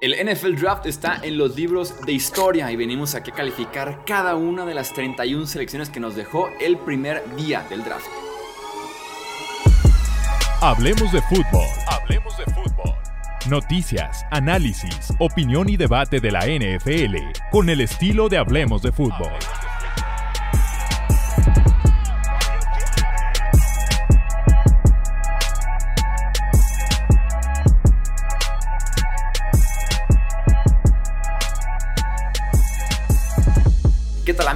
El NFL Draft está en los libros de historia y venimos aquí a calificar cada una de las 31 selecciones que nos dejó el primer día del draft. Hablemos de fútbol. Hablemos de fútbol. Noticias, análisis, opinión y debate de la NFL con el estilo de Hablemos de fútbol.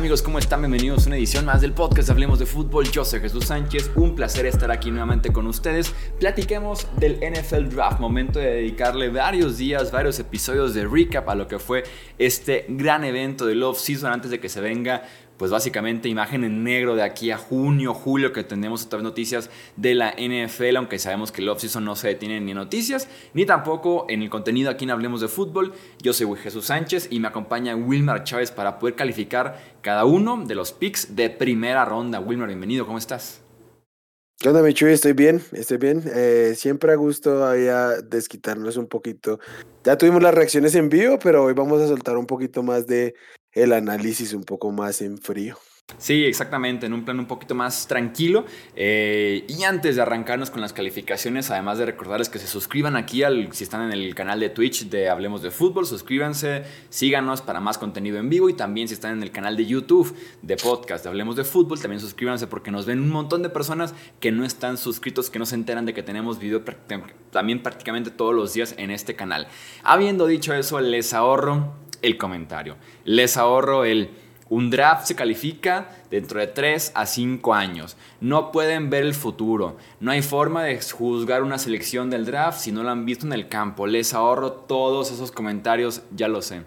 Amigos? ¿Cómo están? Bienvenidos a una edición más del podcast Hablemos de Fútbol. Yo soy Jesús Sánchez. Un placer estar aquí nuevamente con ustedes. Platiquemos del NFL Draft. Momento de dedicarle varios días, varios episodios de recap a lo que fue este gran evento del off-season antes de que se venga pues básicamente imagen en negro de aquí a junio, julio, que tenemos otras noticias de la NFL, aunque sabemos que el offseason no se detiene ni noticias, ni tampoco en el contenido aquí en Hablemos de Fútbol. Yo soy Jesús Sánchez y me acompaña Wilmar Chávez para poder calificar cada uno de los picks de primera ronda. Wilmar, bienvenido, ¿cómo estás? ¿Qué onda, Michuy? Estoy bien, estoy bien. Eh, siempre a gusto a desquitarnos un poquito. Ya tuvimos las reacciones en vivo, pero hoy vamos a soltar un poquito más de el análisis un poco más en frío. Sí, exactamente, en un plan un poquito más tranquilo. Eh, y antes de arrancarnos con las calificaciones, además de recordarles que se suscriban aquí al, si están en el canal de Twitch de Hablemos de Fútbol, suscríbanse, síganos para más contenido en vivo y también si están en el canal de YouTube de podcast de Hablemos de Fútbol, también suscríbanse porque nos ven un montón de personas que no están suscritos, que no se enteran de que tenemos video también prácticamente todos los días en este canal. Habiendo dicho eso, les ahorro el comentario. Les ahorro el... Un draft se califica dentro de 3 a 5 años. No pueden ver el futuro. No hay forma de juzgar una selección del draft si no la han visto en el campo. Les ahorro todos esos comentarios, ya lo sé.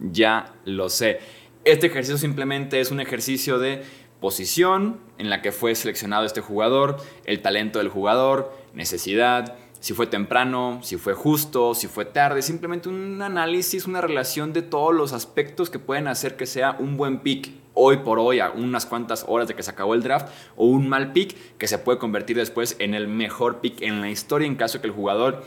Ya lo sé. Este ejercicio simplemente es un ejercicio de posición en la que fue seleccionado este jugador, el talento del jugador, necesidad, si fue temprano, si fue justo, si fue tarde, simplemente un análisis, una relación de todos los aspectos que pueden hacer que sea un buen pick hoy por hoy, a unas cuantas horas de que se acabó el draft, o un mal pick que se puede convertir después en el mejor pick en la historia en caso de que el jugador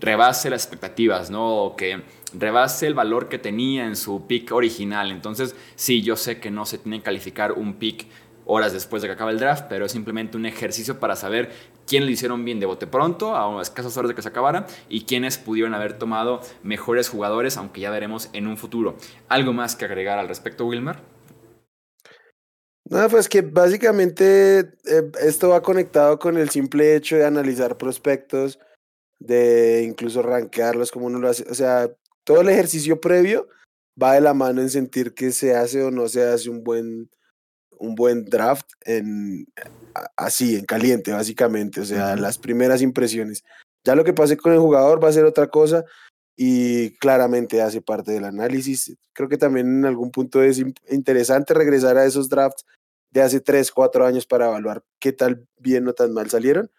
rebase las expectativas, ¿no? O que rebase el valor que tenía en su pick original. Entonces, sí, yo sé que no se tiene que calificar un pick horas después de que acabe el draft, pero es simplemente un ejercicio para saber quién le hicieron bien de bote pronto, a escasas horas de que se acabara, y quiénes pudieron haber tomado mejores jugadores, aunque ya veremos en un futuro. ¿Algo más que agregar al respecto, Wilmer? No, pues que básicamente eh, esto va conectado con el simple hecho de analizar prospectos, de incluso rankearlos como uno lo hace. O sea, todo el ejercicio previo va de la mano en sentir que se hace o no se hace un buen, un buen draft en así, en caliente, básicamente. O sea, las primeras impresiones. Ya lo que pase con el jugador va a ser otra cosa y claramente hace parte del análisis. Creo que también en algún punto es interesante regresar a esos drafts de hace 3, 4 años para evaluar qué tal bien o tan mal salieron.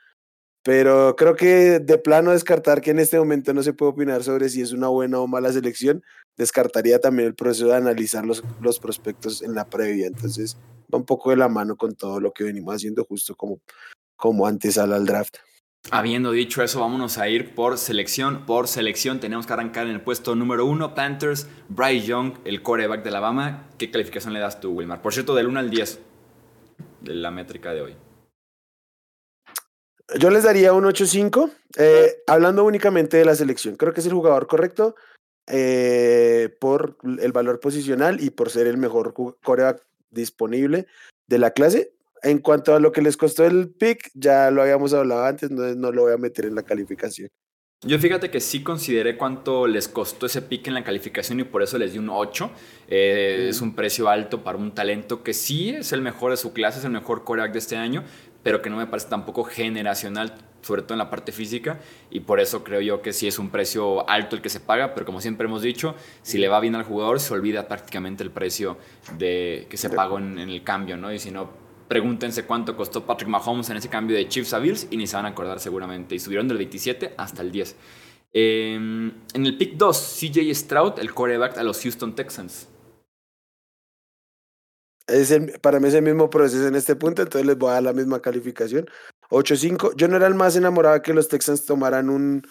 Pero creo que de plano descartar que en este momento no se puede opinar sobre si es una buena o mala selección, descartaría también el proceso de analizar los, los prospectos en la previa. Entonces va un poco de la mano con todo lo que venimos haciendo justo como, como antes al draft. Habiendo dicho eso, vámonos a ir por selección. Por selección tenemos que arrancar en el puesto número uno, Panthers, Bryce Young, el coreback de Alabama. ¿Qué calificación le das tú, Wilmar? Por cierto, del 1 al 10 de la métrica de hoy. Yo les daría un 8-5, eh, hablando únicamente de la selección. Creo que es el jugador correcto eh, por el valor posicional y por ser el mejor coreback disponible de la clase. En cuanto a lo que les costó el pick, ya lo habíamos hablado antes, no, no lo voy a meter en la calificación. Yo fíjate que sí consideré cuánto les costó ese pick en la calificación y por eso les di un 8. Eh, es un precio alto para un talento que sí es el mejor de su clase, es el mejor coreback de este año, pero que no me parece tampoco generacional, sobre todo en la parte física, y por eso creo yo que sí es un precio alto el que se paga, pero como siempre hemos dicho, si le va bien al jugador, se olvida prácticamente el precio de, que se pagó en, el cambio, ¿no? Y si no, pregúntense cuánto costó Patrick Mahomes en ese cambio de Chiefs a Bills y ni se van a acordar seguramente, y subieron del 27 hasta el 10. Em, en el pick 2, CJ Stroud, el coreback a los Houston Texans. Es para mí es el mismo proceso en este punto, entonces les voy a dar la misma calificación. 8-5. Yo no era el más enamorado que los Texans tomaran un,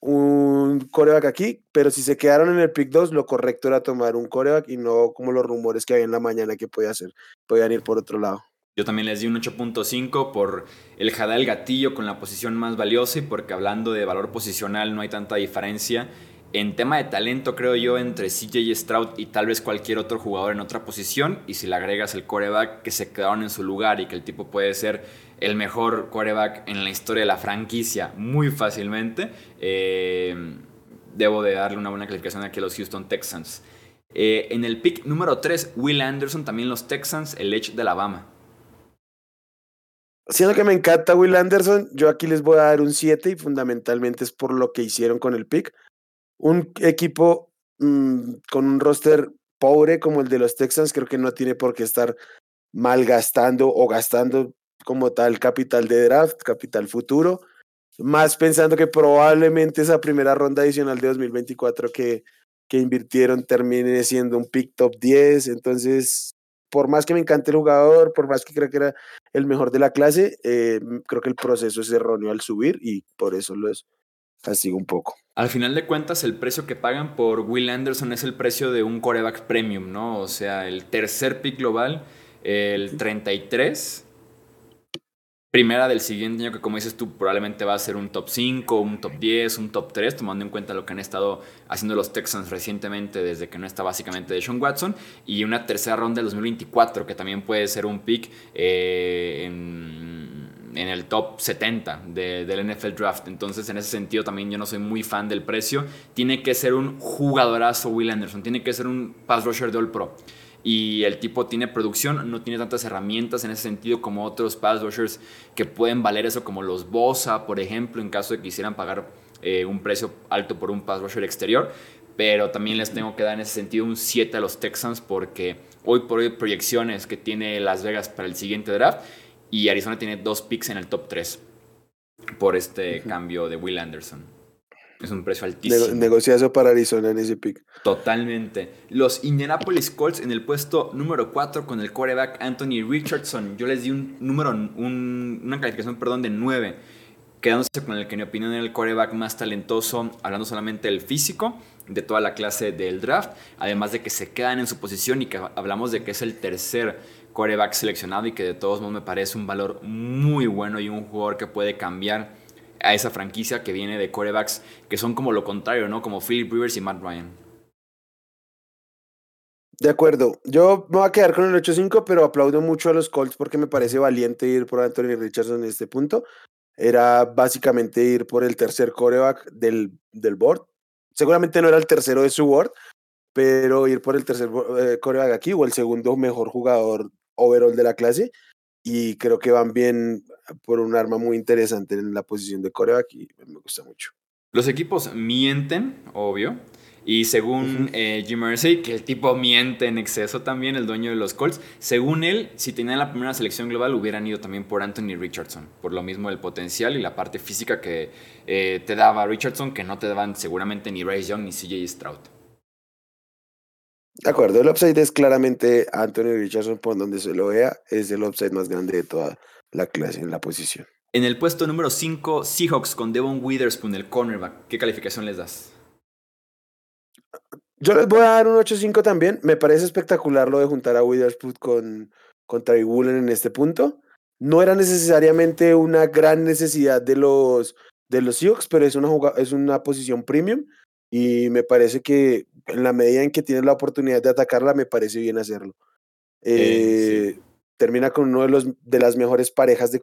un coreback aquí, pero si se quedaron en el pick 2, lo correcto era tomar un coreback y no como los rumores que había en la mañana que podía hacer, podían ir por otro lado. Yo también les di un 8.5 por el jada del gatillo con la posición más valiosa y porque hablando de valor posicional no hay tanta diferencia. En tema de talento, creo yo, entre CJ Stroud y tal vez cualquier otro jugador en otra posición, y si le agregas el coreback que se quedaron en su lugar y que el tipo puede ser el mejor coreback en la historia de la franquicia muy fácilmente, eh, debo de darle una buena calificación aquí a los Houston Texans. Eh, en el pick número 3, Will Anderson, también los Texans, el Edge de Alabama. Siendo que me encanta Will Anderson, yo aquí les voy a dar un 7 y fundamentalmente es por lo que hicieron con el pick. Un equipo mm, con un roster pobre como el de los Texans creo que no tiene por qué estar malgastando o gastando como tal capital de draft, capital futuro, más pensando que probablemente esa primera ronda adicional de 2024 que, que invirtieron termine siendo un pick top 10, entonces por más que me encante el jugador, por más que creo que era el mejor de la clase, eh, creo que el proceso es erróneo al subir y por eso lo es castigo un poco. Al final de cuentas, el precio que pagan por Will Anderson es el precio de un coreback premium, ¿no? O sea, el tercer pick global, el 33 primera del siguiente año, que como dices tú, probablemente va a ser un top 5, un top 10, un top 3, tomando en cuenta lo que han estado haciendo los Texans recientemente desde que no está básicamente de Sean Watson, y una tercera ronda del 2024, que también puede ser un pick eh, en, el top 70 del NFL Draft. Entonces, en ese sentido, también yo no soy muy fan del precio. Tiene que ser un jugadorazo Will Anderson, tiene que ser un pass rusher de All Pro y el tipo tiene producción, no tiene tantas herramientas en ese sentido como otros pass rushers que pueden valer eso, como los Bosa, por ejemplo, en caso de que quisieran pagar eh, un precio alto por un pass rusher exterior. Pero también les tengo que dar en ese sentido un 7 a los Texans porque hoy por hoy proyecciones que tiene Las Vegas para el siguiente draft y Arizona tiene dos picks en el top 3 por este cambio de Will Anderson. Es un precio altísimo. negociazo para Arizona en ese pick. Totalmente. Los Indianapolis Colts en el puesto número 4 con el quarterback Anthony Richardson. Yo les di un número, una calificación, perdón, de 9. Quedándose con el que en mi opinión era el quarterback más talentoso, hablando solamente del físico, de toda la clase del draft. Además de que se quedan en su posición y que hablamos de que es el tercer quarterback seleccionado y que de todos modos me parece un valor muy bueno y un jugador que puede cambiar a esa franquicia que viene de corebacks que son como lo contrario, ¿no? Como Philip Rivers y Matt Ryan. De acuerdo. Yo me voy a quedar con el 8-5, pero aplaudo mucho a los Colts porque me parece valiente ir por Anthony Richardson en este punto. Era básicamente ir por el tercer coreback del, del board. Seguramente no era el tercero de su board, pero ir por el tercer eh, coreback aquí o el segundo mejor jugador overall de la clase. Y creo que van bien por un arma muy interesante en la posición de coreback y me gusta mucho. Los equipos mienten, obvio. Y según eh, Jim Mersey, que el tipo miente en exceso también, el dueño de los Colts, según él, si tenían la primera selección global, hubieran ido también por Anthony Richardson, por lo mismo el potencial y la parte física que eh, te daba Richardson, que no te daban seguramente ni Ray Young ni CJ Stroud. De acuerdo, el upside es claramente Anthony Richardson, por donde se lo vea, es el upside más grande de toda la clase en la posición. En el puesto número 5, Seahawks con Devon Witherspoon, el cornerback. ¿Qué calificación les das? Yo les voy a dar un 8-5 también. Me parece espectacular lo de juntar a Witherspoon con, con en este punto. No era necesariamente una gran necesidad de los, de los Seahawks, pero es una, es una posición premium y me parece que en la medida en que tienes la oportunidad de atacarla, me parece bien hacerlo. Eh, termina con uno de, los, de las mejores parejas de,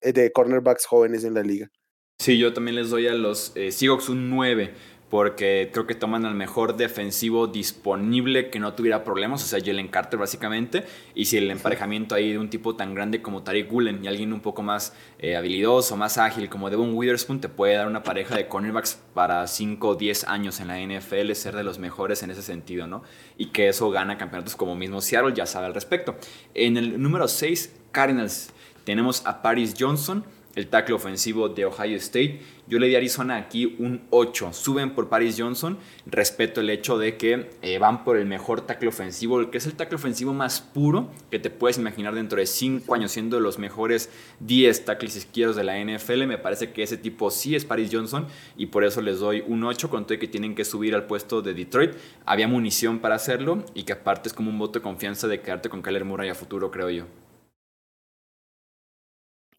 eh, de cornerbacks jóvenes en la liga. Sí, yo también les doy a los eh, Seahawks un 9 porque creo que toman al mejor defensivo disponible que no tuviera problemas, o sea, Jalen Carter básicamente, y si el emparejamiento ahí de un tipo tan grande como Tariq Gulen y alguien un poco más eh, habilidoso, más ágil como Devon Witherspoon, te puede dar una pareja de cornerbacks para 5 o 10 años en la NFL, ser de los mejores en ese sentido, ¿no? Y que eso gana campeonatos como mismo Seattle, ya sabe al respecto. En el número 6, Cardinals, tenemos a Paris Johnson, el tackle ofensivo de Ohio State. Yo le di a Arizona aquí un 8. Suben por Paris Johnson. Respeto el hecho de que eh, van por el mejor tackle ofensivo, el que es el tackle ofensivo más puro que te puedes imaginar dentro de 5 años, siendo los mejores 10 tackles izquierdos de la NFL. Me parece que ese tipo sí es Paris Johnson y por eso les doy un 8. Conté que tienen que subir al puesto de Detroit. Había munición para hacerlo y que aparte es como un voto de confianza de quedarte con Kyler Murray a futuro, creo yo.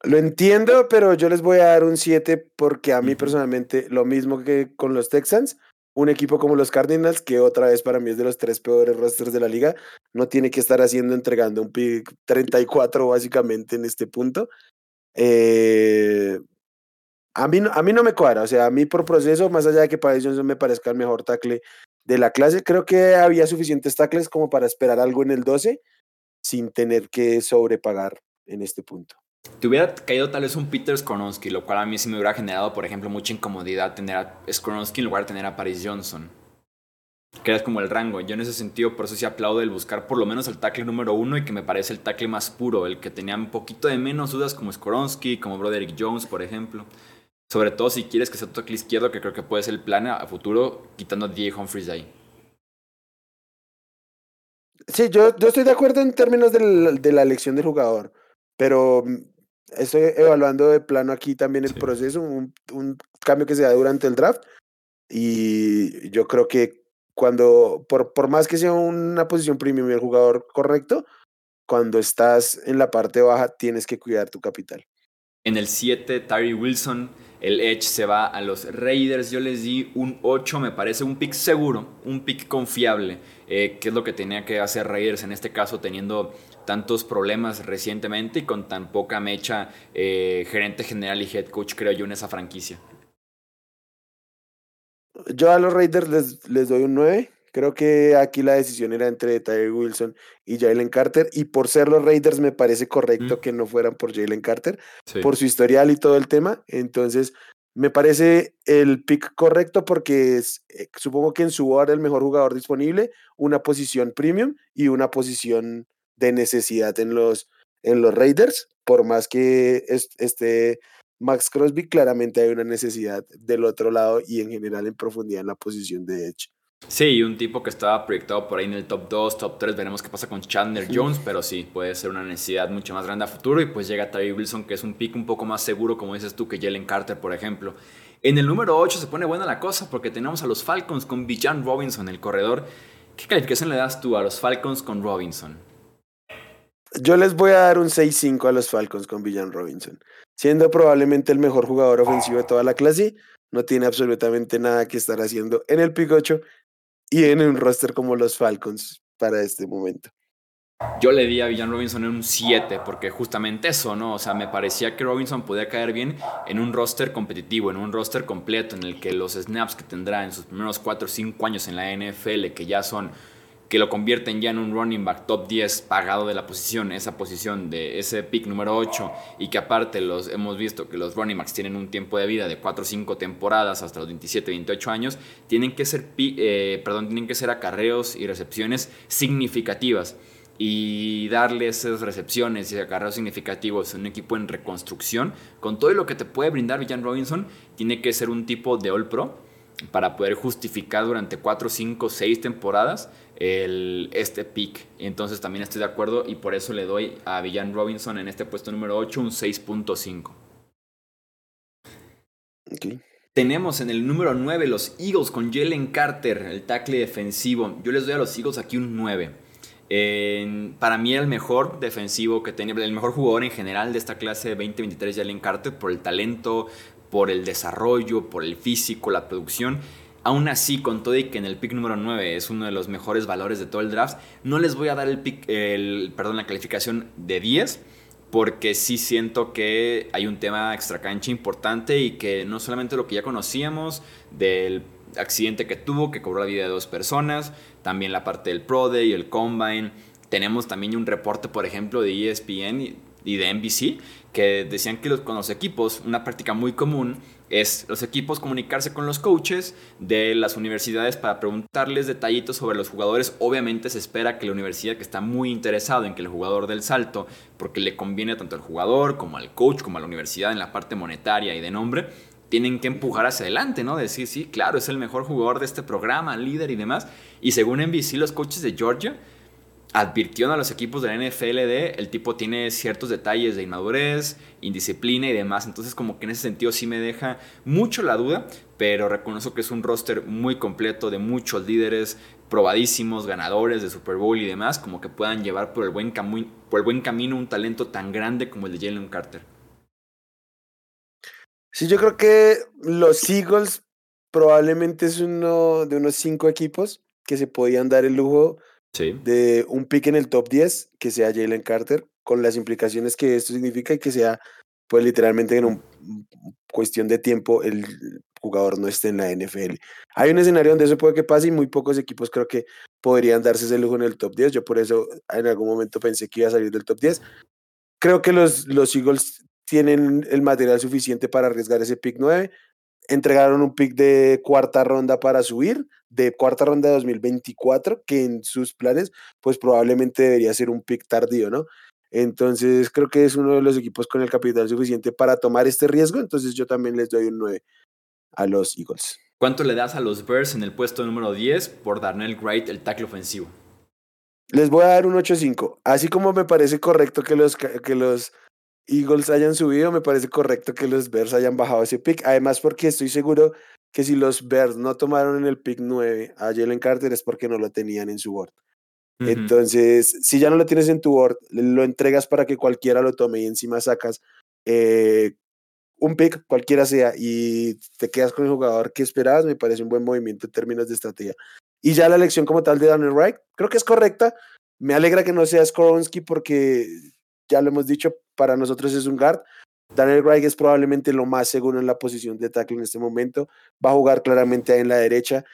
Lo entiendo, pero yo les voy a dar un 7 porque a mí personalmente, lo mismo que con los Texans, un equipo como los Cardinals, que otra vez para mí es de los tres peores rosters de la liga, no tiene que estar haciendo, entregando un pick 34 básicamente en este punto. Eh, a, mí, a mí no me cuadra, o sea, a mí por proceso, más allá de que Paris Johnson me parezca el mejor tackle de la clase, creo que había suficientes tackles como para esperar algo en el 12 sin tener que sobrepagar en este punto. Te hubiera caído tal vez un Peter Skoronsky, lo cual a mí sí me hubiera generado, por ejemplo, mucha incomodidad tener a Skoronsky en lugar de tener a Paris Johnson. Que es como el rango. Yo en ese sentido, por eso sí aplaudo el buscar por lo menos el tackle número uno y que me parece el tackle más puro, el que tenía un poquito de menos dudas como Skoronsky, como Broderick Jones, por ejemplo. Sobre todo si quieres que sea tu tackle izquierdo, que creo que puede ser el plan a futuro, quitando a DJ Humphries ahí. Sí, yo, yo estoy de acuerdo en términos de la elección del jugador, pero estoy evaluando de plano aquí también el proceso, un, un, cambio que se da durante el draft. Y yo creo que cuando, por, por más que sea una posición premium y el jugador correcto, cuando estás en la parte baja tienes que cuidar tu capital. En el 7, Tyree Wilson, el Edge se va a los Raiders. Yo les di un 8, me parece un pick seguro, un pick confiable, eh, que es lo que tenía que hacer Raiders en este caso, teniendo tantos problemas recientemente y con tan poca mecha eh, gerente general y head coach, creo yo, en esa franquicia. Yo a los Raiders les, les doy un 9. Creo que aquí la decisión era entre Tyler Wilson y Jalen Carter. Y por ser los Raiders, me parece correcto que no fueran por Jalen Carter, por su historial y todo el tema. Entonces, me parece el pick correcto porque es, eh, supongo que en su hora el mejor jugador disponible, una posición premium y una posición de necesidad en los, en los Raiders, por más que esté Max Crosby, claramente hay una necesidad del otro lado y en general en profundidad en la posición de Edge. Sí, un tipo que estaba proyectado por ahí en el top 2, top 3, veremos qué pasa con Chandler Jones, pero sí, puede ser una necesidad mucho más grande a futuro y pues llega Tyree Wilson, que es un pick un poco más seguro, como dices tú, que Jalen Carter, por ejemplo. En el número 8 se pone buena la cosa porque tenemos a los Falcons con Bijan Robinson, el corredor. ¿Qué calificación le das tú a los Falcons con Robinson? Yo les voy a dar un 6-5 a los Falcons con Villan Robinson. Siendo probablemente el mejor jugador ofensivo de toda la clase, no tiene absolutamente nada que estar haciendo en el pick 8 y en un roster como los Falcons para este momento. Yo le di a Villan Robinson un 7, porque justamente eso, ¿no? O sea, me parecía que Robinson podía caer bien en un roster competitivo, en un roster completo, en el que los snaps que tendrá en sus primeros 4 o 5 años en la NFL, que ya son que lo convierten ya en un running back top 10 pagado de la posición, esa posición de ese pick número 8 y que aparte los hemos visto que los running backs tienen un tiempo de vida de 4 o 5 temporadas hasta los 27, 28 años, tienen que ser, eh, perdón, tienen que ser acarreos y recepciones significativas. Y darle esas recepciones y acarreos significativos a un equipo en reconstrucción, con todo lo que te puede brindar Villan Robinson, tiene que ser un tipo de All Pro para poder justificar durante 4, 5, 6 temporadas el, este pick. Entonces también estoy de acuerdo y por eso le doy a Villan Robinson en este puesto número 8 un 6.5. Tenemos en el número 9 los Eagles con Jalen Carter, el tackle defensivo. Yo les doy a los Eagles aquí un 9. para mí el mejor defensivo que tenía, el mejor jugador en general de esta clase de 2023, Jalen Carter, por el talento, por el desarrollo, por el físico, la producción. Aún así, con todo y que en el pick número 9 es uno de los mejores valores de todo el draft, no les voy a dar el pick, el, perdón, la calificación de 10, porque sí siento que hay un tema extra cancha importante y que no solamente lo que ya conocíamos del accidente que tuvo, que cobró la vida de dos personas, también la parte del Pro Day, el Combine. Tenemos también un reporte, por ejemplo, de ESPN y de NBC que decían que con los equipos una práctica muy común es los equipos comunicarse con los coaches de las universidades para preguntarles detallitos sobre los jugadores. Obviamente se espera que la universidad que está muy interesado en que el jugador del salto, porque le conviene tanto al jugador como al coach, como a la universidad en la parte monetaria y de nombre, tienen que empujar hacia adelante, ¿no? Decir, sí, claro, es el mejor jugador de este programa, líder y demás. Y según NBC, los coaches de Georgia advirtieron a los equipos de la NFL de el tipo tiene ciertos detalles de inmadurez, indisciplina y demás. Entonces, como que en ese sentido sí me deja mucho la duda, pero reconozco que es un roster muy completo de muchos líderes probadísimos, ganadores de Super Bowl y demás, como que puedan llevar por el buen, por el buen camino un talento tan grande como el de Jalen Carter. Sí, yo creo que los Eagles probablemente es uno de unos cinco equipos que se podían dar el lujo de un pick en el top 10 que sea Jalen Carter, con las implicaciones que esto significa y que sea, pues literalmente en un, cuestión de tiempo el jugador no esté en la NFL. Hay un escenario donde eso puede que pase y muy pocos equipos creo que podrían darse ese lujo en el top 10. Yo por eso en algún momento pensé que iba a salir del top 10. Creo que los, los Eagles tienen el material suficiente para arriesgar ese pick 9 entregaron un pick de cuarta ronda para subir, de cuarta ronda de 2024, que en sus planes, pues probablemente debería ser un pick tardío, ¿no? Entonces creo que es uno de los equipos con el capital suficiente para tomar este riesgo, entonces yo también les doy un 9 a los Eagles. ¿Cuánto le das a los Bears en el puesto número 10 por Darnell Wright, el tackle ofensivo? Les voy a dar un 8-5. Así como me parece correcto que los, que los Eagles hayan subido, me parece correcto que los Bears hayan bajado ese pick. Además, porque estoy seguro que si los Bears no tomaron en el pick 9 a Jalen Carter es porque no lo tenían en su board. Entonces, si ya no lo tienes en tu board, lo entregas para que cualquiera lo tome y encima sacas eh, un pick, cualquiera sea, y te quedas con el jugador que esperabas, me parece un buen movimiento en términos de estrategia. Y ya la elección como tal de Daniel Wright, creo que es correcta. Me alegra que no sea Skoronsky porque ya lo hemos dicho, para nosotros es un guard. Daniel Wright es probablemente lo más seguro en la posición de tackle en este momento. Va a jugar claramente en la derecha.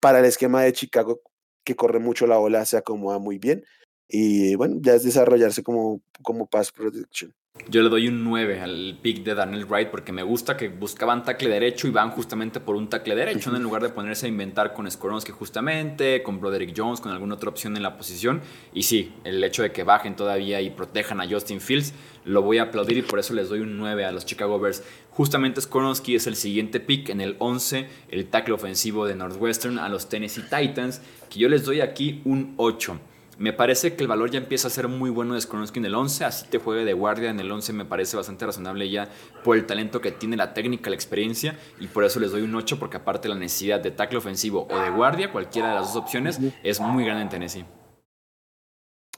Para el esquema de Chicago, que corre mucho la bola, se acomoda muy bien. Y bueno, ya es desarrollarse como, como pass protection. Yo le doy un 9 al pick de Daniel Wright porque me gusta que buscaban tackle derecho y van justamente por un tackle derecho, en lugar de ponerse a inventar con Skoronsky justamente, con Broderick Jones, con alguna otra opción en la posición. Y sí, el hecho de que bajen todavía y protejan a Justin Fields, lo voy a aplaudir y por eso les doy un 9 a los Chicago Bears. Justamente Skoronsky es el siguiente pick en el 11, el tackle ofensivo de Northwestern a los Tennessee Titans, que yo les doy aquí un 8. Me parece que el valor ya empieza a ser muy bueno de Skoronsky en el 11, así te juegue de guardia en el 11 me parece bastante razonable ya por el talento que tiene, la técnica, la experiencia y por eso les doy un 8 porque aparte la necesidad de tackle ofensivo o de guardia, cualquiera de las dos opciones, es muy grande en Tennessee.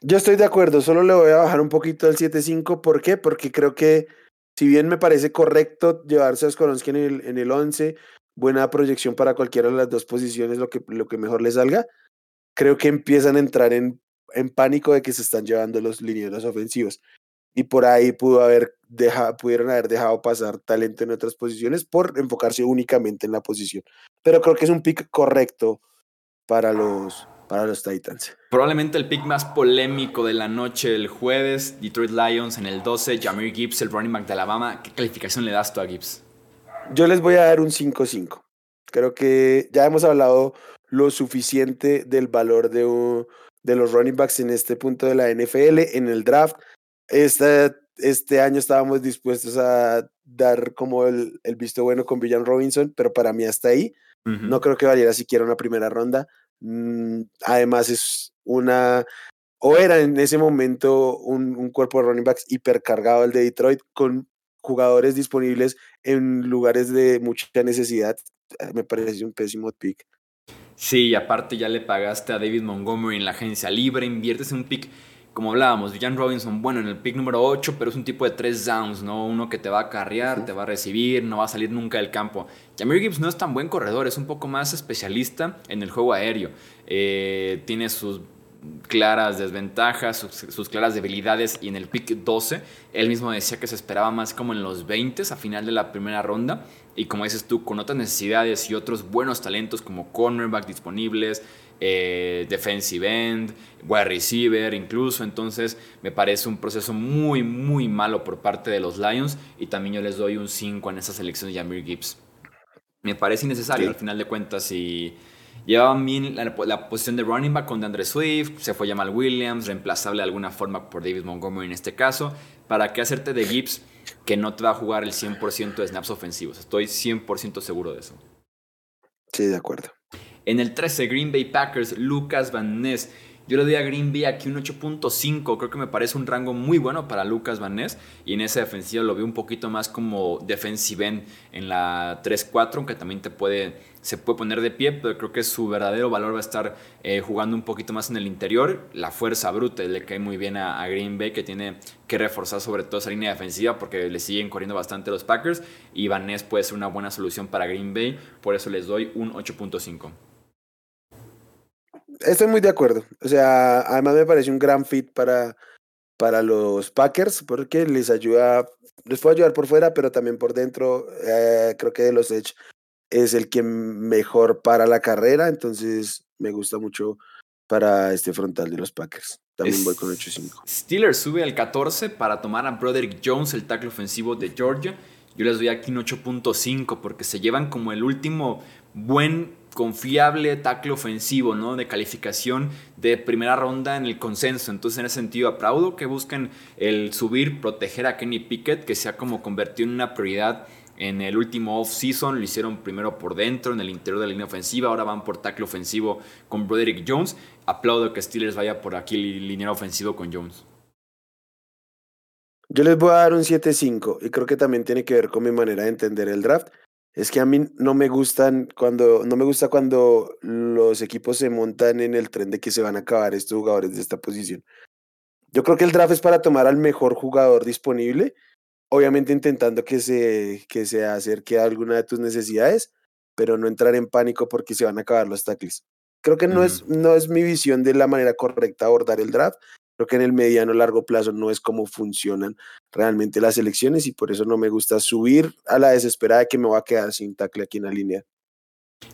Yo estoy de acuerdo, solo le voy a bajar un poquito el 7-5, ¿por qué? Porque creo que si bien me parece correcto llevarse a Skoronsky en el, en el 11, buena proyección para cualquiera de las dos posiciones, lo que, lo que mejor le salga, creo que empiezan a entrar en en pánico de que se están llevando los linieros ofensivos. Y por ahí pudo haber dejado, pudieron haber dejado pasar talento en otras posiciones por enfocarse únicamente en la posición. Pero creo que es un pick correcto para los, para los Titans. Probablemente el pick más polémico de la noche el jueves, Detroit Lions en el 12, Jameer Gibbs, el running back de Alabama. ¿Qué calificación le das tú a Gibbs? Yo les voy a dar un 5-5. Creo que ya hemos hablado lo suficiente del valor de un, de los running backs en este punto de la NFL, en el draft. Este, este año estábamos dispuestos a dar como el, el visto bueno con Villan Robinson, pero para mí hasta ahí. No creo que valiera siquiera una primera ronda. Mm, además es una, o era en ese momento un, un cuerpo de running backs hipercargado el de Detroit con jugadores disponibles en lugares de mucha necesidad. Me parece un pésimo pick. Sí, y aparte ya le pagaste a David Montgomery en la agencia libre, inviertes en un pick, como hablábamos, Jan Robinson, bueno, en el pick número 8, pero es un tipo de tres downs, ¿no? Uno que te va a carrear, te va a recibir, no va a salir nunca del campo. Jamir Gibbs no es tan buen corredor, es un poco más especialista en el juego aéreo. Eh, tiene sus claras desventajas, sus, claras debilidades y en el pick 12 él mismo decía que se esperaba más como en los 20 a final de la primera ronda. Y como dices tú, con otras necesidades y otros buenos talentos como cornerback disponibles, eh, defensive end, wide receiver incluso, entonces me parece un proceso muy muy malo por parte de los Lions. Y también yo les doy un 5 en esa selección de Jamir Gibbs. Me parece innecesario al final de cuentas y Llevaban bien la, posición de running back con DeAndre Swift, se fue Jamal Williams, reemplazable de alguna forma por David Montgomery en este caso. ¿Para qué hacerte de Gibbs que no te va a jugar el 100% de snaps ofensivos? Estoy 100% seguro de eso. Sí, de acuerdo. En el 13, Green Bay Packers, Lucas Van Ness. Yo le doy a Green Bay aquí un 8.5. Creo que me parece un rango muy bueno para Lucas Van Ness. Y en esa defensiva lo veo un poquito más como defensive end en la 3-4, aunque también te puede, se puede poner de pie. Pero creo que su verdadero valor va a estar eh, jugando un poquito más en el interior. La fuerza bruta le cae muy bien a, Green Bay, que tiene que reforzar sobre todo esa línea defensiva porque le siguen corriendo bastante los Packers. Y Van puede ser una buena solución para Green Bay. Por eso les doy un 8.5. Estoy muy de acuerdo. O sea, además me parece un gran fit para, para los Packers porque les ayuda, les puede ayudar por fuera, pero también por dentro. Eh, creo que los Edge es el que mejor para la carrera, entonces me gusta mucho para este frontal de los Packers. También voy con 8-5. Steelers sube al 14 para tomar a Broderick Jones, el tackle ofensivo de Georgia. Yo les doy aquí un 8.5 porque se llevan como el último buen confiable tackle ofensivo, ¿no? De calificación de primera ronda en el consenso. Entonces, en ese sentido, aplaudo que busquen el subir, proteger a Kenny Pickett, que se ha como convertido en una prioridad en el último off-season. Lo hicieron primero por dentro, en el interior de la línea ofensiva. Ahora van por tackle ofensivo con Broderick Jones. Aplaudo que Steelers vaya por aquí línea ofensivo con Jones. Yo les voy a dar un 7-5 y creo que también tiene que ver con mi manera de entender el draft. Es que a mí no me gustan cuando, no me gusta cuando los equipos se montan en el tren de que se van a acabar estos jugadores de esta posición. Yo creo que el draft es para tomar al mejor jugador disponible, obviamente intentando que se, que se acerque a alguna de tus necesidades, pero no entrar en pánico porque se van a acabar los tackles. Creo que no, es, no es mi visión de la manera correcta abordar el draft. Creo que en el mediano largo plazo no es como funcionan realmente las elecciones y por eso no me gusta subir a la desesperada de que me va a quedar sin tackle aquí en la línea.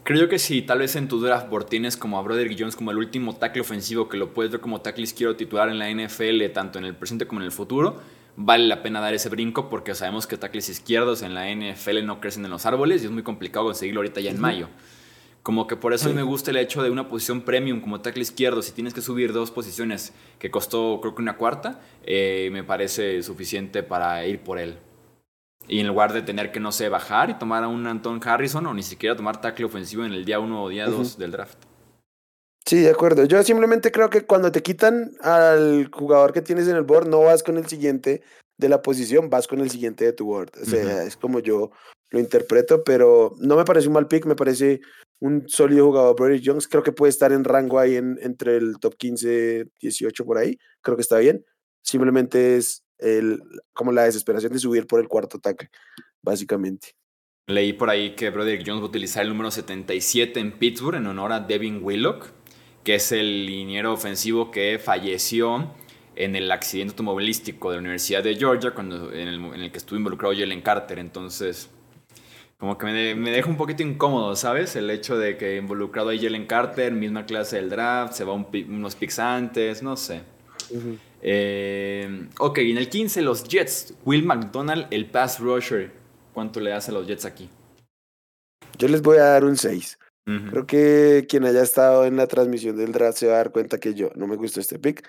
Creo que si tal vez en tu draft board tienes como a Broderick Jones como el último tackle ofensivo que lo puedes ver como tackle izquierdo titular en la NFL, tanto en el presente como en el futuro, vale la pena dar ese brinco porque sabemos que tackles izquierdos en la NFL no crecen en los árboles y es muy complicado conseguirlo ahorita ya en mayo. Como que por eso me gusta el hecho de una posición premium como tackle izquierdo. Si tienes que subir dos posiciones que costó creo que una cuarta, eh, me parece suficiente para ir por él. Y en lugar de tener que, no sé, bajar y tomar a un Anton Harrison o ni siquiera tomar tackle ofensivo en el día 1 o día 2 del draft. Sí, de acuerdo. Yo simplemente creo que cuando te quitan al jugador que tienes en el board, no vas con el siguiente de la posición, vas con el siguiente de tu board. O sea, es como yo lo interpreto, pero no me parece un mal pick, me parece un sólido jugador. Brady Jones creo que puede estar en rango ahí en, entre el top 15, 18 por ahí. Creo que está bien. Simplemente es el, como la desesperación de subir por el cuarto ataque, básicamente. Leí por ahí que Broderick Jones va a utilizar el número 77 en Pittsburgh en honor a Devin Willock, que es el liniero ofensivo que falleció en el accidente automovilístico de la Universidad de Georgia, cuando, en, el, en el que estuvo involucrado Jalen Carter. Entonces, como que me, me, deja un poquito incómodo, ¿sabes? El hecho de que involucrado ahí Jalen Carter, misma clase del draft, se va unos picks antes, no sé. eh, ok, en el 15 los Jets. Will McDonald, el pass rusher. ¿Cuánto le das a los Jets aquí? Yo les voy a dar un 6. Creo que quien haya estado en la transmisión del draft se va a dar cuenta que yo no me gustó este pick.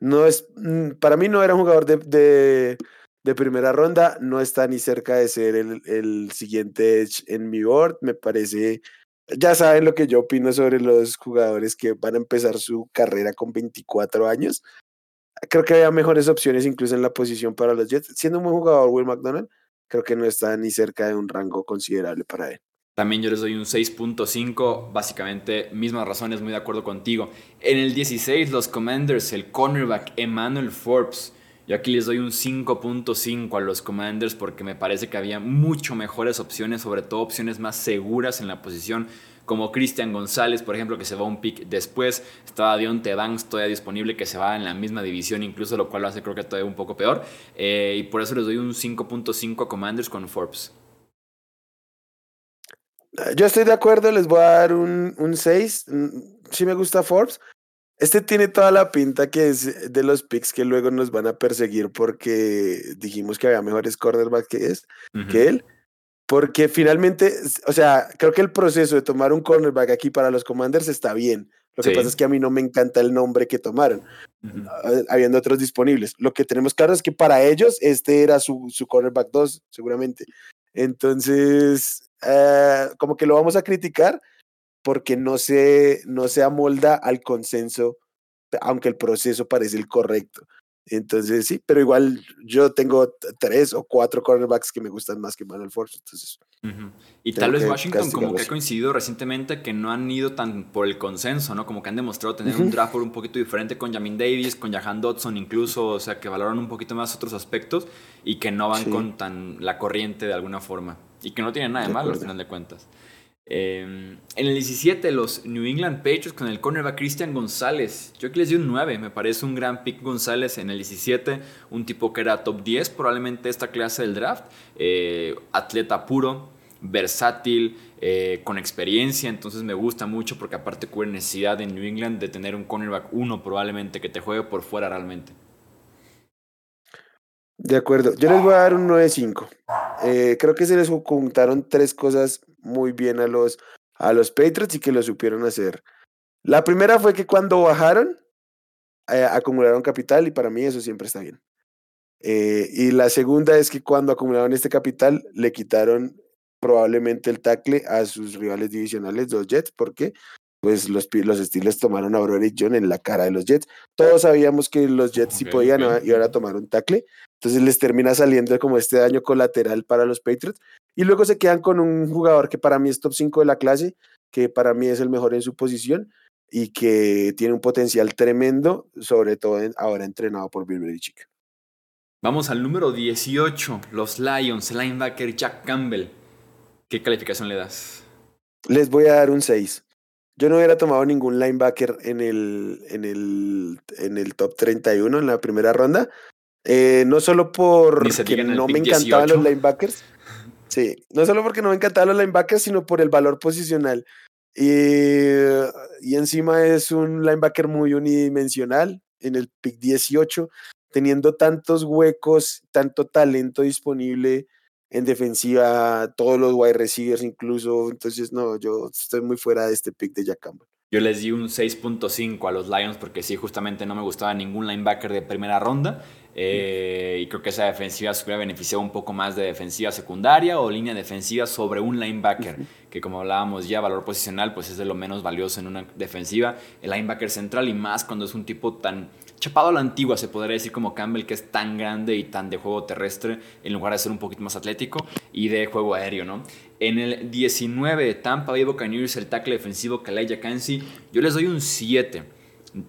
No es, mm, para mí no era un jugador de, de de primera ronda, no está ni cerca de ser el, el siguiente Edge en mi board. Me parece, ya saben lo que yo opino sobre los jugadores que van a empezar su carrera con 24 años. Creo que había mejores opciones incluso en la posición para los Jets. Siendo un buen jugador, Will McDonald, creo que no está ni cerca de un rango considerable para él. También yo les doy un 6.5, básicamente mismas razones, muy de acuerdo contigo. En el 16, los Commanders, el cornerback Emmanuel Forbes Yo aquí les doy un 5.5 a los Commanders porque me parece que había mucho mejores opciones, sobre todo opciones más seguras en la posición, como Cristian González, por ejemplo, que se va un pick después. Estaba Dionte Banks todavía disponible, que se va en la misma división, incluso lo cual lo hace creo que todavía un poco peor. Eh, y por eso les doy un 5.5 a Commanders con Forbes. Yo estoy de acuerdo, les voy a dar un, un 6. Mm, sí me gusta Forbes. Este tiene toda la pinta que es de los picks que luego nos van a perseguir porque dijimos que había mejores cornerbacks que, es, que él. Porque finalmente, o sea, creo que el proceso de tomar un cornerback aquí para los Commanders está bien. Lo que pasa es que a mí no me encanta el nombre que tomaron, ah, habiendo otros disponibles. Lo que tenemos claro es que para ellos este era su, su cornerback 2, seguramente. Entonces, eh, como que lo vamos a criticar, porque no se, no se amolda al consenso, aunque el proceso parece el correcto. Entonces, sí, pero igual yo tengo tres o cuatro cornerbacks que me gustan más que Manuel Forbes. Entonces, y tal vez Washington como que ha coincidido recientemente que no han ido tan por el consenso, ¿no? Como que han demostrado tener un draft un poquito diferente con Jamin Davis, con Jahan Dodson incluso, o sea, que valoran un poquito más otros aspectos y que no van con tan la corriente de alguna forma. Y que no tienen nada de, malo al final de cuentas. Em, en el 17, los New England Patriots con el cornerback Christian González. Yo aquí les di un 9, me parece un gran pick González en el 17, un tipo que era top 10 probablemente esta clase del draft, eh, atleta puro, versátil, eh, con experiencia, entonces me gusta mucho porque aparte cubre necesidad en New England de tener un cornerback 1 probablemente que te juegue por fuera realmente. De acuerdo, yo les voy a dar un 9-5. Eh, creo que se les juntaron tres cosas muy bien a los, a los Patriots y que lo supieron hacer. La primera fue que cuando bajaron, eh, acumularon capital y para mí eso siempre está bien. Eh, y la segunda es que cuando acumularon este capital, le quitaron probablemente el tackle a sus rivales divisionales, los Jets, porque pues los, los Steelers tomaron a Broderick John en la cara de los Jets. Todos sabíamos que los Jets sí podían okay. iban a tomar un tackle, entonces les termina saliendo como este daño colateral para los Patriots. Y luego se quedan con un jugador que para mí es top 5 de la clase, que para mí es el mejor en su posición y que tiene un potencial tremendo, sobre todo ahora entrenado por Bill Belichick. Vamos al número 18, los Lions, linebacker Jack Campbell. ¿Qué calificación le das? Les voy a dar un 6. Yo no hubiera tomado ningún linebacker en el, en el, en el top 31 en la primera ronda. Eh, no solo porque no me encantaban los linebackers. Sí, no solo porque no me encantaban los linebackers, sino por el valor posicional. Y, y encima es un linebacker muy unidimensional en el pick 18, teniendo tantos huecos, tanto talento disponible en defensiva, todos los wide receivers incluso. Entonces, no, yo estoy muy fuera de este pick de Jack Campbell. Yo les di un 6.5 a los Lions porque sí, justamente no me gustaba ningún linebacker de primera ronda. Eh, y creo que esa defensiva se hubiera beneficiado un poco más de defensiva secundaria o línea defensiva sobre un linebacker, que como hablábamos ya, valor posicional, pues es de lo menos valioso en una defensiva. El linebacker central y más cuando es un tipo tan chapado a la antigua, se podría decir como Campbell, que es tan grande y tan de juego terrestre, en lugar de ser un poquito más atlético y de juego aéreo, ¿no? En el 19 de Tampa Bay Buccaneers, el tackle defensivo Kalaya Kansi, yo les doy un 7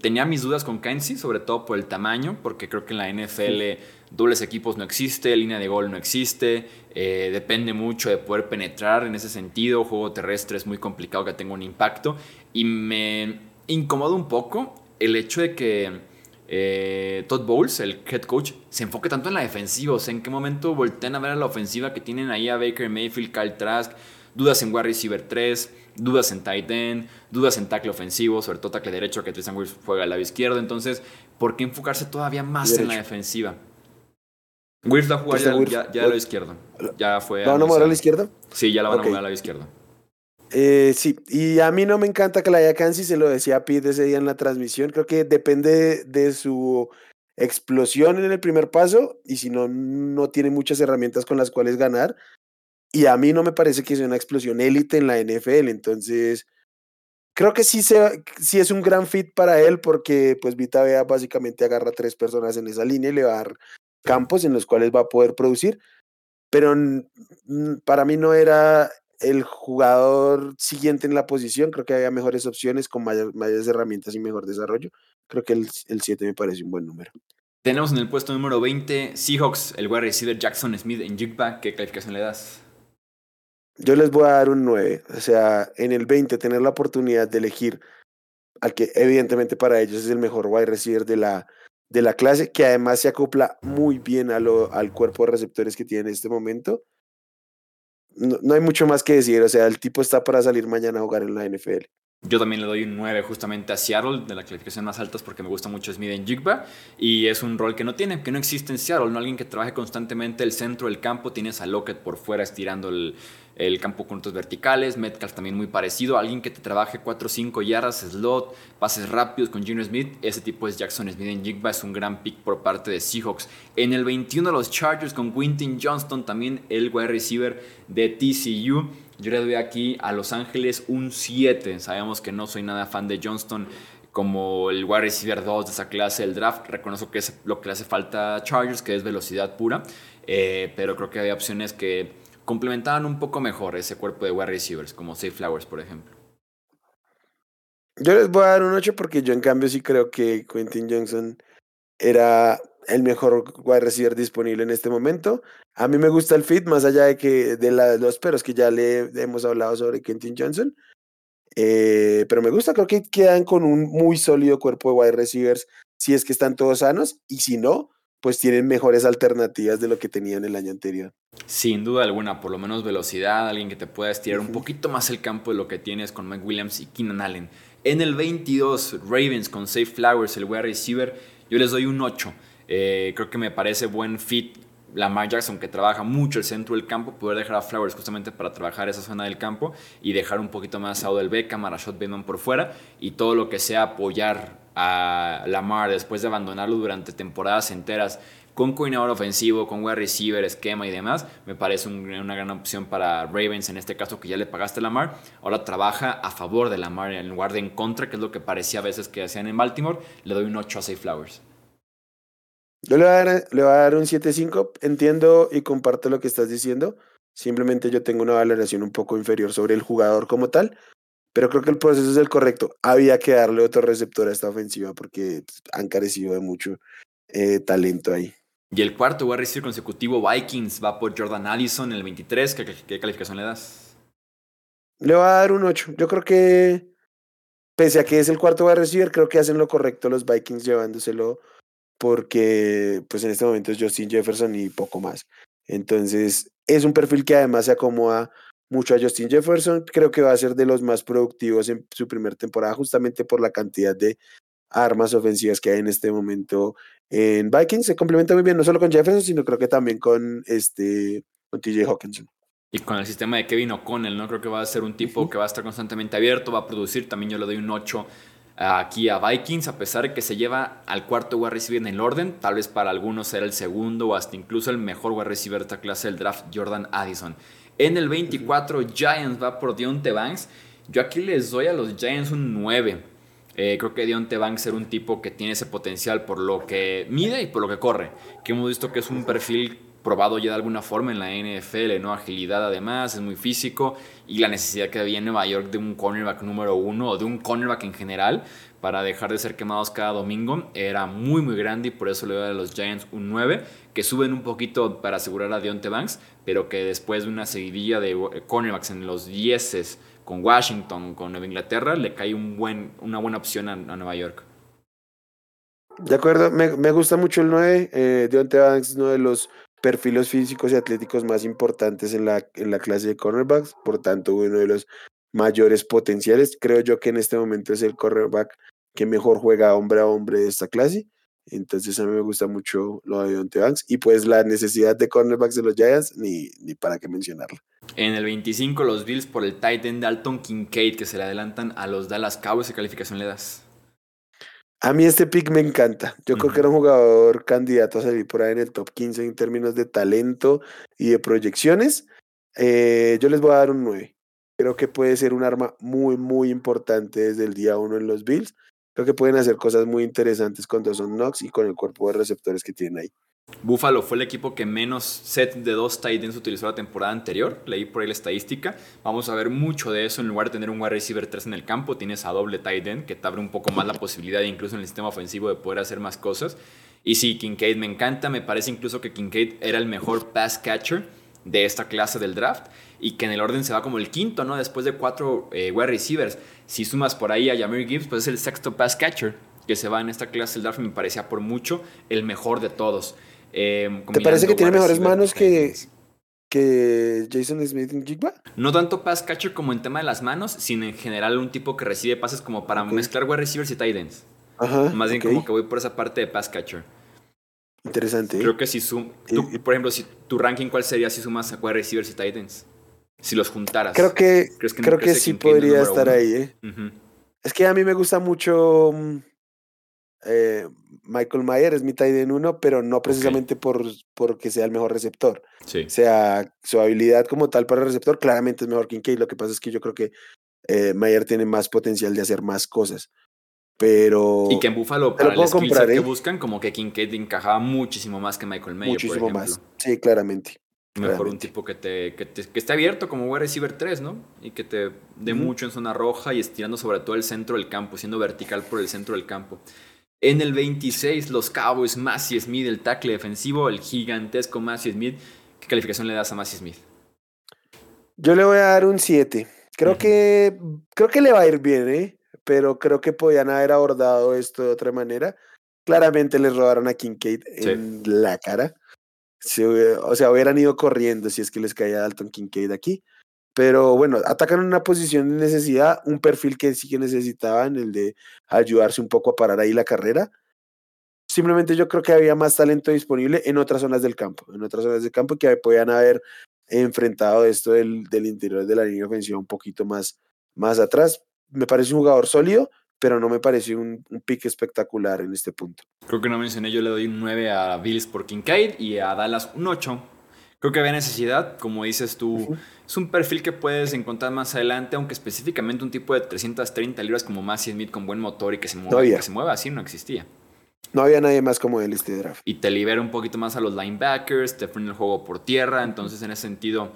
Tenía mis dudas con Kenzie, sobre todo por el tamaño, porque creo que en la NFL dobles equipos no existe, línea de gol no existe, eh, depende mucho de poder penetrar en ese sentido, juego terrestre es muy complicado que tenga un impacto y me incomoda un poco el hecho de que eh, Todd Bowles, el head coach, se enfoque tanto en la defensiva, o sea, en qué momento voltean a ver a la ofensiva que tienen ahí a Baker Mayfield, Kyle Trask, dudas en wide receiver 3, dudas en tight end, dudas en tackle ofensivo, sobre todo tackle derecho, que Tristan Wirfs juega al lado izquierdo. Entonces, ¿por qué enfocarse todavía más en la defensiva? Wirfs va a jugar ya, ya, ya, a lado izquierdo. Ya fue. ¿Van a mover a la izquierda? Sí, ya la van okay. a mover a la izquierda. Eh, sí, y a mí no me encanta que la haya Kansi, se lo decía Pete ese día en la transmisión. Creo que depende de su explosión en el primer paso y si no, no tiene muchas herramientas con las cuales ganar. Y a mí no me parece que sea una explosión élite en la NFL, entonces creo que sí, es un gran fit para él porque pues Vita Vea básicamente agarra tres personas en esa línea y le va a dar campos en los cuales va a poder producir, pero para mí no era el jugador siguiente en la posición, creo que había mejores opciones con mayor, mayores herramientas y mejor desarrollo, creo que el 7 me parece un buen número. Tenemos en el puesto número 20 Seahawks, el wide receiver Jackson Smith en Jigba. ¿Qué calificación le das? Yo les voy a dar un 9. O sea, en el 20 tener la oportunidad de elegir al que evidentemente para ellos es el mejor wide receiver de la, de la clase, que además se acopla muy bien a lo, al cuerpo de receptores que tiene en este momento. No, hay mucho más que decir, o sea, el tipo está para salir mañana a jugar en la NFL. Yo también le doy un 9 justamente a Seattle, de la calificación más altas, porque me gusta mucho Smith en Jigba. Y es un rol que no tiene, que no existe en Seattle. No alguien que trabaje constantemente el centro del campo. Tienes a Lockett por fuera estirando el, el campo con otros verticales. Metcalf también muy parecido. Alguien que te trabaje 4 o 5 yardas, slot, pases rápidos con Junior Smith. Ese tipo es Jackson Smith en Jigba. Es un gran pick por parte de Seahawks. En el 21 los Chargers con Quintin Johnston, también el wide receiver de TCU. Yo le doy aquí a Los Ángeles un 7. Sabemos que no soy nada fan de Johnston como el wide receiver 2 de esa clase del draft. Reconozco que es lo que le hace falta a Chargers, que es velocidad pura. Eh, pero creo que hay opciones que complementaban un poco mejor ese cuerpo de wide receivers, como Safe Flowers, por ejemplo. Yo les voy a dar un 8 porque yo en cambio sí creo que Quentin Johnson era el mejor wide receiver disponible en este momento. A mí me gusta el fit, más allá de que de los peros que ya le hemos hablado sobre Quentin Johnson. Eh, pero me gusta, creo que quedan con un muy sólido cuerpo de wide receivers si es que están todos sanos y si no, pues tienen mejores alternativas de lo que tenían el año anterior. Sin duda alguna, por lo menos velocidad, alguien que te pueda estirar un poquito más el campo de lo que tienes con Mike Williams y Keenan Allen. En el 22, Ravens con Safe Flowers, el wide receiver, yo les doy un 8. Eh, creo que me parece buen fit Lamar Jackson, que trabaja mucho el centro del campo, poder dejar a Flowers justamente para trabajar esa zona del campo y dejar un poquito más a Odell Beckham, a Rashad Bateman por fuera y todo lo que sea apoyar a Lamar después de abandonarlo durante temporadas enteras con coordinador ofensivo, con wide receiver, esquema y demás, me parece una gran opción para Ravens en este caso que ya le pagaste a Lamar. Ahora trabaja a favor de Lamar en lugar de en contra, que es lo que parecía a veces que hacían en Baltimore. Le doy un 8 a Safe Flowers. Yo le voy a dar, le voy a dar un 7.5. Entiendo y comparto lo que estás diciendo. Simplemente yo tengo una valoración un poco inferior sobre el jugador como tal. Pero creo que el proceso es el correcto. Había que darle otro receptor a esta ofensiva porque han carecido de mucho eh, talento ahí. Y el cuarto wide receiver consecutivo, Vikings, va por Jordan Addison en el 23. ¿Qué, ¿Qué, calificación le das? Le voy a dar un 8. Yo creo que, pese a que es el cuarto wide receiver, creo que hacen lo correcto los Vikings llevándoselo porque pues en este momento es Justin Jefferson y poco más. Entonces es un perfil que además se acomoda mucho a Justin Jefferson. Creo que va a ser de los más productivos en su primera temporada justamente por la cantidad de armas ofensivas que hay en este momento en Vikings. Se complementa muy bien no solo con Jefferson, sino creo que también con, este, con TJ Hawkinson. Y con el sistema de Kevin O'Connell, ¿no? Creo que va a ser un tipo que va a estar constantemente abierto, va a producir. También yo le doy un 8 aquí a Vikings, a pesar de que se lleva al cuarto wide receiver en el orden, tal vez para algunos será el segundo o hasta incluso el mejor wide receiver de esta clase del draft, Jordan Addison. En el 24, Giants va por Deontay Banks. Yo aquí les doy a los Giants un 9. Eh, creo que Deontay Banks es un tipo que tiene ese potencial por lo que mide y por lo que corre. Que hemos visto que es un perfil probado ya de alguna forma en la NFL, ¿no? Agilidad además, es muy físico y la necesidad que había en Nueva York de un cornerback número uno o de un cornerback en general para dejar de ser quemados cada domingo era muy muy grande y por eso le doy a los Giants un 9 que suben un poquito para asegurar a Deontay Banks pero que después de una seguidilla de cornerbacks en los 10 con Washington, con Nueva Inglaterra, le cae un buen, una buena opción a, Nueva York. De acuerdo, me, gusta mucho el 9. Eh, Deontay Banks es uno de los perfiles físicos y atléticos más importantes en la, en la clase de cornerbacks, por tanto uno de los mayores potenciales. Creo yo que en este momento es el cornerback que mejor juega hombre a hombre de esta clase. Entonces a mí me gusta mucho lo de Deontay Banks. Y pues la necesidad de cornerbacks de los Giants, ni, ni para qué mencionarla. En el 25 los Bills por el tight end Dalton Kincaid que se le adelantan a los Dallas Cowboys. ¿Qué calificación le das? A mí este pick me encanta. Yo creo que era un jugador candidato a salir por ahí en el top 15 en términos de talento y de proyecciones. Eh, yo les voy a dar un 9. Creo que puede ser un arma muy, muy importante desde el día 1 en los Bills. Creo que pueden hacer cosas muy interesantes con Dawson Knox y con el cuerpo de receptores que tienen ahí. Buffalo fue el equipo que menos set de dos tight ends utilizó la temporada anterior. Leí por ahí la estadística. Vamos a ver mucho de eso. En lugar de tener un wide receiver 3 en el campo, tienes a doble tight end que te abre un poco más la posibilidad, incluso en el sistema ofensivo, de poder hacer más cosas. Y sí, Kincaid me encanta, me parece incluso que Kincaid era el mejor pass catcher de esta clase del draft y que en el orden se va como el quinto, ¿no? Después de cuatro eh, wide receivers. Si sumas por ahí a Jameer Gibbs, pues es el sexto pass catcher que se va en esta clase del draft. Me parecía por mucho el mejor de todos. Eh, ¿Te parece que tiene mejores manos que, que Jason Smith en Jigba? No tanto pass catcher como en tema de las manos, sino en general un tipo que recibe pases como para mezclar wide receivers y tight ends. Ajá, Más bien como que voy por esa parte de pass catcher. Interesante. Creo que si sum, por ejemplo, si tu ranking, ¿cuál sería si sumas a wide receivers y tight ends? Si los juntaras. Creo que, creo que sí podría estar ahí, ¿eh? Es que a mí me gusta mucho mm, eh, Michael Mayer, es mi tight end uno, pero no precisamente por porque sea el mejor receptor. Sí. O sea, su habilidad como tal para el receptor claramente es mejor que Kincaid. Lo que pasa es que yo creo que eh, Mayer tiene más potencial de hacer más cosas. Pero. Y que en Buffalo, para el comprar, que ¿eh? buscan, como que Kincaid encajaba muchísimo más que Michael Mayer. Muchísimo más. Sí, claramente. Mejor un tipo que, te, que, te, que esté abierto como wide receiver 3, ¿no? Y que te dé mucho en zona roja y estirando sobre todo el centro del campo, siendo vertical por el centro del campo. En el 26, los Cowboys, Massey Smith, el tackle defensivo, el gigantesco Massey Smith. ¿Qué calificación le das a Massey Smith? Yo le voy a dar un 7. Creo, que, creo que le va a ir bien, ¿eh? Pero creo que podían haber abordado esto de otra manera. Claramente les robaron a Kincaid en la cara. o sea, hubieran ido corriendo si es que les caía Dalton Kincaid aquí. Pero bueno, atacan una posición de necesidad, un perfil que sí que necesitaban, el de ayudarse un poco a parar ahí la carrera. Simplemente yo creo que había más talento disponible en otras zonas del campo, en otras zonas del campo que podían haber enfrentado esto del, del interior de la línea ofensiva un poquito más, más atrás me parece un jugador sólido, pero no me parece un, un pick espectacular en este punto. Creo que no mencioné, yo le doy un 9 a Bills por Kincaid y a Dallas un 8. Creo que había necesidad, como dices tú, es un perfil que puedes encontrar más adelante, aunque específicamente un tipo de 330 libras como Massey Smith con buen motor y que se mueva, que se mueva así no existía. No había nadie más como él este draft. Y te libera un poquito más a los linebackers, te frena el juego por tierra, entonces en ese sentido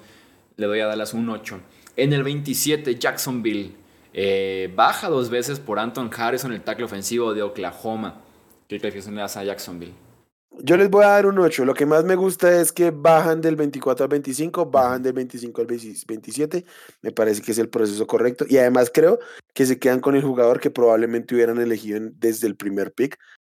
le doy a Dallas un 8. En el 27, Jacksonville. Eh, baja dos veces por Anton Harrison, el tackle ofensivo de Oklahoma. ¿Qué calificación le das a Jacksonville? Yo les voy a dar un 8. Lo que más me gusta es que bajan del 24 al 25, bajan del 25 al 27. Me parece que es el proceso correcto. Y además creo que se quedan con el jugador que probablemente hubieran elegido desde el primer pick,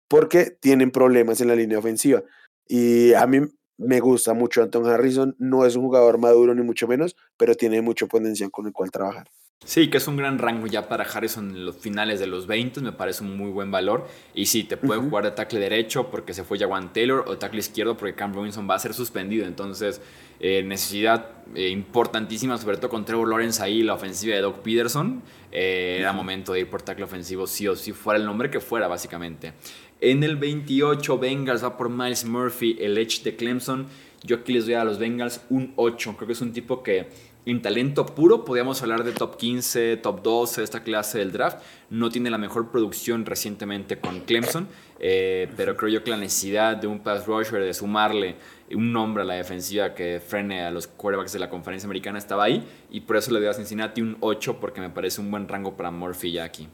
porque tienen problemas en la línea ofensiva. Y a mí me gusta mucho Anton Harrison. No es un jugador maduro ni mucho menos, pero tiene mucho potencial con el cual trabajar. Sí, que es un gran rango ya para Harrison en los finales de los 20, me parece un muy buen valor. Y sí, te puede jugar de tackle derecho porque se fue Jawan Taylor o tackle izquierdo porque Cam Robinson va a ser suspendido. Entonces, eh, necesidad eh, importantísima, sobre todo con Trevor Lawrence ahí, la ofensiva de Doc Peterson. Eh, era momento de ir por tackle ofensivo sí o sí, fuera el nombre que fuera, básicamente. En el 28, Bengals va por Miles Murphy, el Edge de Clemson. Yo aquí les doy a los Bengals un 8. Creo que es un tipo que en talento puro, podríamos hablar de top 15, top 12 de esta clase del draft. No tiene la mejor producción recientemente con Clemson, eh, pero creo yo que la necesidad de un pass rusher, de sumarle un nombre a la defensiva que frene a los quarterbacks de la conferencia americana estaba ahí. Y por eso le doy a Cincinnati un 8, porque me parece un buen rango para Murphy ya aquí.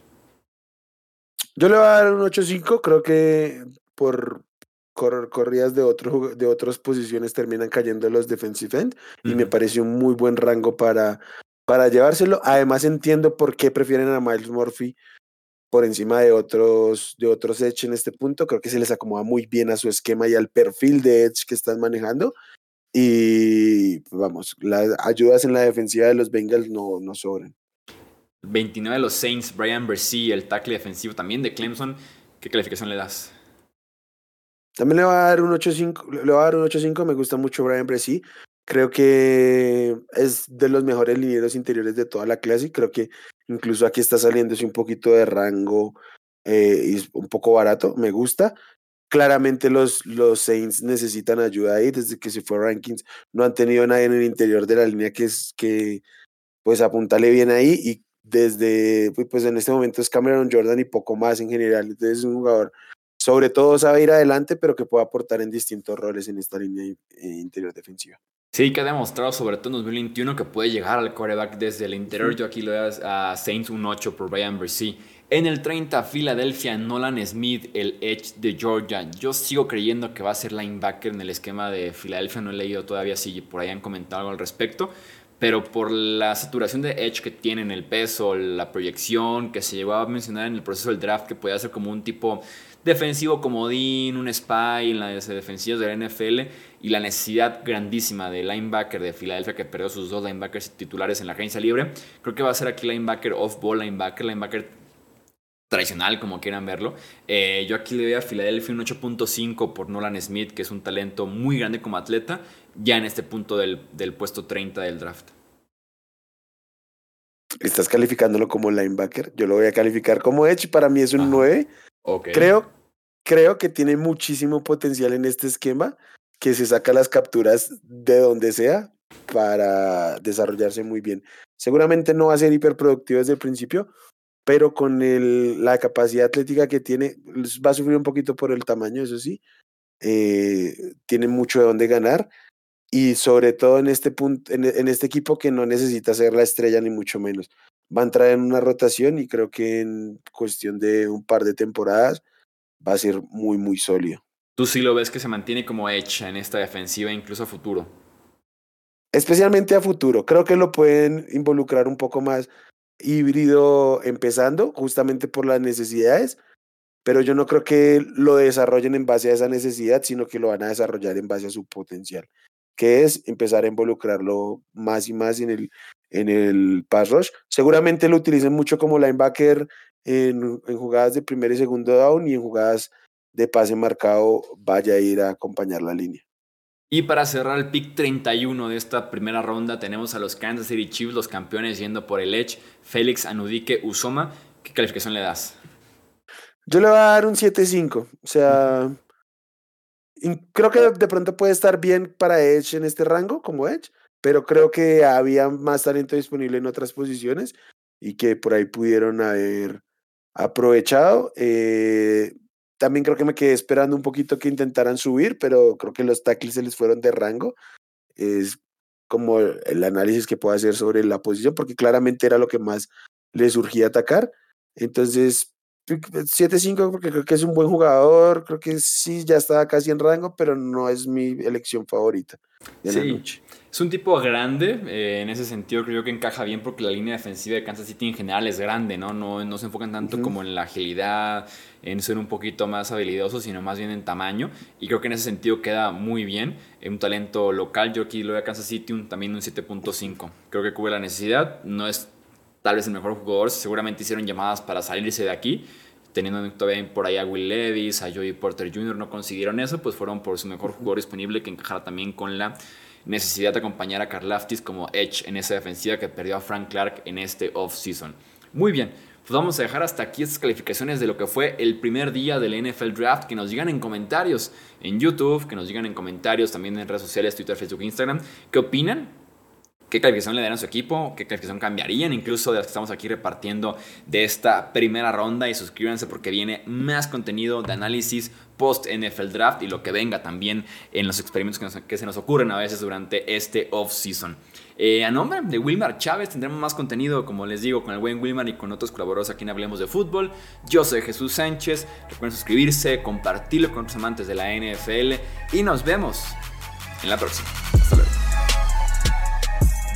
Yo le voy a dar un 8-5, creo que por, corridas de, otro, de otras posiciones terminan cayendo los defensive end y me parece un muy buen rango para, para llevárselo. Además entiendo por qué prefieren a Miles Murphy por encima de otros, de otros Edge en este punto. Creo que se les acomoda muy bien a su esquema y al perfil de Edge que están manejando. Y vamos, las ayudas en la defensiva de los Bengals no, no sobran. 29 de los Saints, Brian Bersee, el tackle defensivo también de Clemson. ¿Qué calificación le das? También le va a dar un 8.5, le va a dar un 8.5, me gusta mucho Brian Bresci. Creo que es de los mejores linieros interiores de toda la clase. Creo que incluso aquí está saliéndose un poquito de rango eh, y un poco barato. Me gusta. Claramente los, los Saints necesitan ayuda ahí. Desde que se fue Rankings no han tenido nadie en el interior de la línea que es que pues apuntale bien ahí y desde pues en este momento es Cameron Jordan y poco más en general. Entonces es un jugador sobre todo sabe ir adelante, pero que pueda aportar en distintos roles en esta línea eh, interior defensiva. Sí, que ha demostrado sobre todo en 2021 que puede llegar al quarterback desde el interior. Yo aquí lo veo a Saints un 8 por Brian Bresee. En el 30, Philadelphia, Nolan Smith, el Edge de Georgia. Yo sigo creyendo que va a ser linebacker en el esquema de Philadelphia. No he leído todavía si por ahí han comentado algo al respecto. Pero por la saturación de Edge que tienen, el peso, la proyección que se llegó a mencionar en el proceso del draft, que podía ser como un tipo defensivo comodín, un spy en las defensivas de la NFL y la necesidad grandísima de linebacker de Filadelfia que perdió sus dos linebackers titulares en la agencia libre. Creo que va a ser aquí linebacker off-ball linebacker, linebacker tradicional, como quieran verlo. Eh, yo aquí le doy a Filadelfia un 8.5 por Nolan Smith, que es un talento muy grande como atleta, ya en este punto del, del puesto 30 del draft. Estás calificándolo como linebacker. Yo lo voy a calificar como edge. Para mí es un 9. Creo, creo que tiene muchísimo potencial en este esquema, que se saca las capturas de donde sea para desarrollarse muy bien. Seguramente no va a ser hiperproductivo desde el principio, pero con el, la capacidad atlética que tiene, va a sufrir un poquito por el tamaño, eso sí. Eh, tiene mucho de dónde ganar y sobre todo en este punto, en, en, este equipo que no necesita ser la estrella ni mucho menos. Va a entrar en una rotación y creo que en cuestión de un par de temporadas va a ser muy, muy sólido. ¿Tú sí lo ves que se mantiene como hecha en esta defensiva, incluso a futuro? Especialmente a futuro. Creo que lo pueden involucrar un poco más híbrido empezando, justamente por las necesidades, pero yo no creo que lo desarrollen en base a esa necesidad, sino que lo van a desarrollar en base a su potencial, que es empezar a involucrarlo más y más en el, en el pass rush. Seguramente lo utilicen mucho como linebacker en, en, jugadas de primer y segundo down y en jugadas de pase marcado vaya a ir a acompañar la línea. Y para cerrar el pick 31 de esta primera ronda tenemos a los Kansas City Chiefs, los campeones yendo por el Edge, Félix Anudike Usoma. ¿Qué calificación le das? Yo le voy a dar un 7-5. O sea, creo que de pronto puede estar bien para Edge en este rango como Edge, pero creo que había más talento disponible en otras posiciones y que por ahí pudieron haber aprovechado. Eh, también creo que me quedé esperando un poquito que intentaran subir, pero creo que los tackles se les fueron de rango. Es como el análisis que puedo hacer sobre la posición, porque claramente era lo que más le surgía atacar. Entonces, 7-5 porque creo que es un buen jugador, creo que sí, ya estaba casi en rango, pero no es mi elección favorita de la noche. Es un tipo grande, eh, en ese sentido creo que encaja bien porque la línea defensiva de Kansas City en general es grande, ¿no? No, no se enfocan tanto como en la agilidad, en ser un poquito más habilidoso, sino más bien en tamaño. Y creo que en ese sentido queda muy bien. Un talento local, yo aquí lo veo a Kansas City un, también un 7.5. Creo que cubre la necesidad, no es tal vez el mejor jugador, seguramente hicieron llamadas para salirse de aquí, teniendo todavía por ahí a Will Levis, a Joey Porter Jr., no consiguieron eso, pues fueron por su mejor jugador disponible que encajara también con la necesidad de acompañar a Karlaftis como Edge en esa defensiva que perdió a Frank Clark en este off-season. Muy bien, pues vamos a dejar hasta aquí estas calificaciones de lo que fue el primer día del NFL Draft. Que nos digan en comentarios en YouTube, que nos digan en comentarios también en redes sociales, Twitter, Facebook, Instagram, qué opinan qué calificación le darían a su equipo, qué calificación cambiarían incluso de las que estamos aquí repartiendo de esta primera ronda y suscríbanse porque viene más contenido de análisis post NFL Draft y lo que venga también en los experimentos que, se nos ocurren a veces durante este off-season. Eh, a nombre de Wilmar Chávez tendremos más contenido, como les digo, con el buen Wilmar y con otros colaboradores aquí en Hablemos de Fútbol. Yo soy Jesús Sánchez. Recuerden suscribirse, compartirlo con otros amantes de la NFL y nos vemos en la próxima. Hasta luego.